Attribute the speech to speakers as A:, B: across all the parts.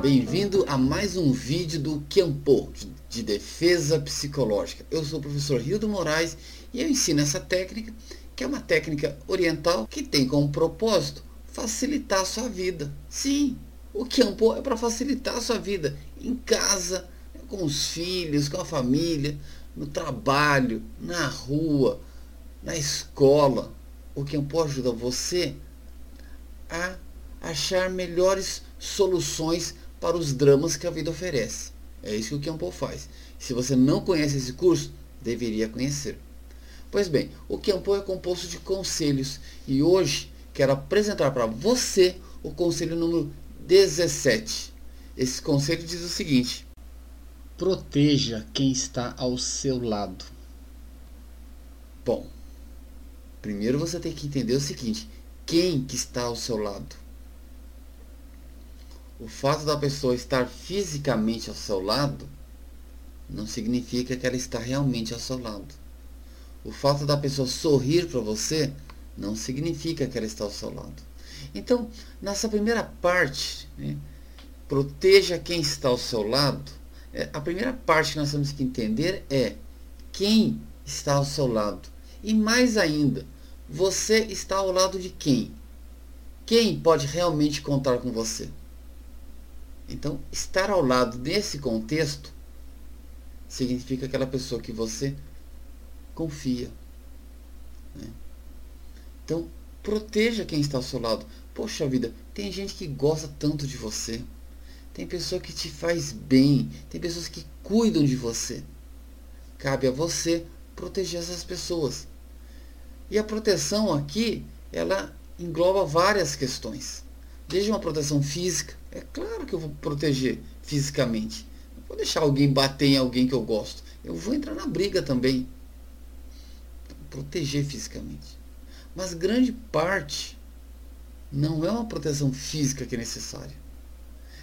A: bem-vindo a mais um vídeo do Kempo, de defesa psicológica. Eu sou o professor Rildo Moraes e eu ensino essa técnica, que é uma técnica oriental que tem como propósito facilitar a sua vida. Sim, o Kempo é para facilitar a sua vida em casa, com os filhos, com a família, no trabalho, na rua, na escola. O Kempo ajuda você a achar melhores soluções para os dramas que a vida oferece. É isso que o Kempo faz. Se você não conhece esse curso, deveria conhecer. Pois bem, o Kempo é composto de conselhos e hoje quero apresentar para você o conselho número 17. Esse conselho diz o seguinte:
B: Proteja quem está ao seu lado.
A: Bom, primeiro você tem que entender o seguinte: quem que está ao seu lado? O fato da pessoa estar fisicamente ao seu lado não significa que ela está realmente ao seu lado. O fato da pessoa sorrir para você não significa que ela está ao seu lado. Então, nessa primeira parte, né, proteja quem está ao seu lado. É, a primeira parte que nós temos que entender é quem está ao seu lado. E mais ainda, você está ao lado de quem? Quem pode realmente contar com você? Então, estar ao lado desse contexto significa aquela pessoa que você confia. Né? Então, proteja quem está ao seu lado. Poxa vida, tem gente que gosta tanto de você. Tem pessoa que te faz bem. Tem pessoas que cuidam de você. Cabe a você proteger essas pessoas. E a proteção aqui, ela engloba várias questões. Desde uma proteção física, é claro que eu vou proteger fisicamente. Não vou deixar alguém bater em alguém que eu gosto. Eu vou entrar na briga também. Proteger fisicamente. Mas grande parte não é uma proteção física que é necessária.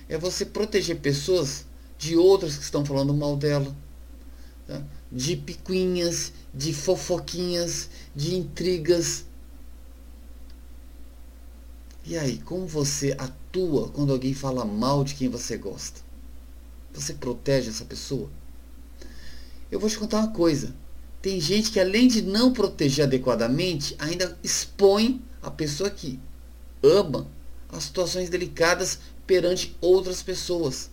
A: É você proteger pessoas de outras que estão falando mal dela. Tá? De picuinhas, de fofoquinhas, de intrigas e aí, como você atua quando alguém fala mal de quem você gosta? Você protege essa pessoa? Eu vou te contar uma coisa. Tem gente que além de não proteger adequadamente, ainda expõe a pessoa que ama a situações delicadas perante outras pessoas.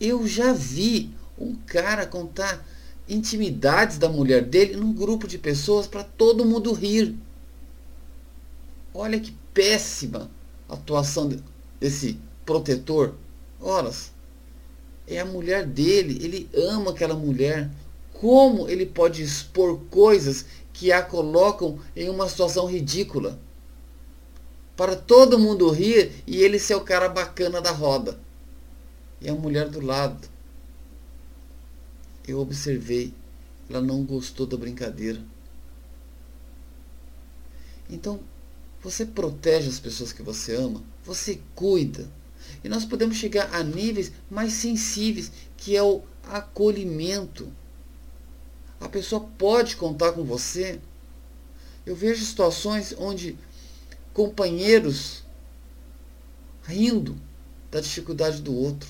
A: Eu já vi um cara contar intimidades da mulher dele num grupo de pessoas para todo mundo rir. Olha que péssima atuação desse protetor. Horas. É a mulher dele, ele ama aquela mulher. Como ele pode expor coisas que a colocam em uma situação ridícula? Para todo mundo rir e ele ser o cara bacana da roda. E a mulher do lado. Eu observei, ela não gostou da brincadeira. Então, você protege as pessoas que você ama, você cuida. E nós podemos chegar a níveis mais sensíveis, que é o acolhimento. A pessoa pode contar com você. Eu vejo situações onde companheiros rindo da dificuldade do outro.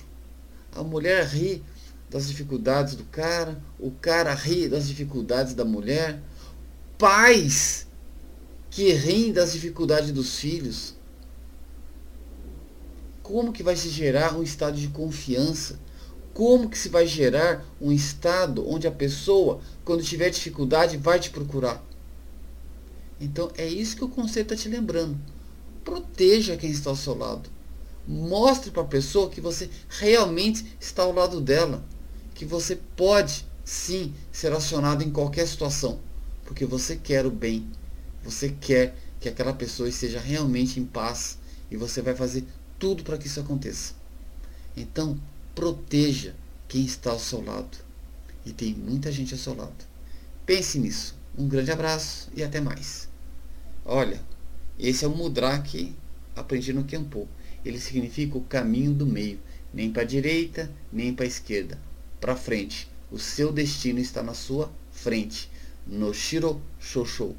A: A mulher ri das dificuldades do cara, o cara ri das dificuldades da mulher. Pais que riem das dificuldades dos filhos? Como que vai se gerar um estado de confiança? Como que se vai gerar um estado onde a pessoa, quando tiver dificuldade, vai te procurar? Então é isso que o conceito está te lembrando. Proteja quem está ao seu lado. Mostre para a pessoa que você realmente está ao lado dela. Que você pode sim ser acionado em qualquer situação. Porque você quer o bem você quer que aquela pessoa esteja realmente em paz e você vai fazer tudo para que isso aconteça. Então, proteja quem está ao seu lado. E tem muita gente ao seu lado. Pense nisso. Um grande abraço e até mais. Olha, esse é o mudra que aprendi no Kempo. Ele significa o caminho do meio, nem para a direita, nem para a esquerda, para frente. O seu destino está na sua frente, no Shiro Shosho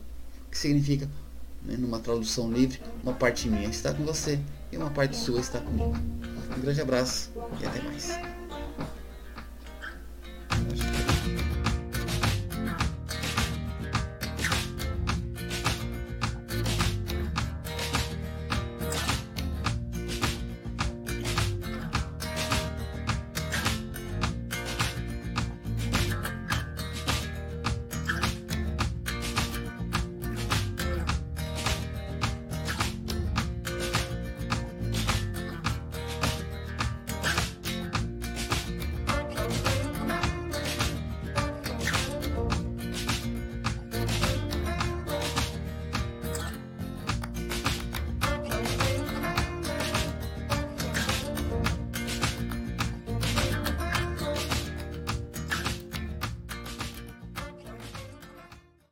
A: que significa, né, numa tradução livre, uma parte minha está com você e uma parte sua está comigo. Um grande abraço e até mais.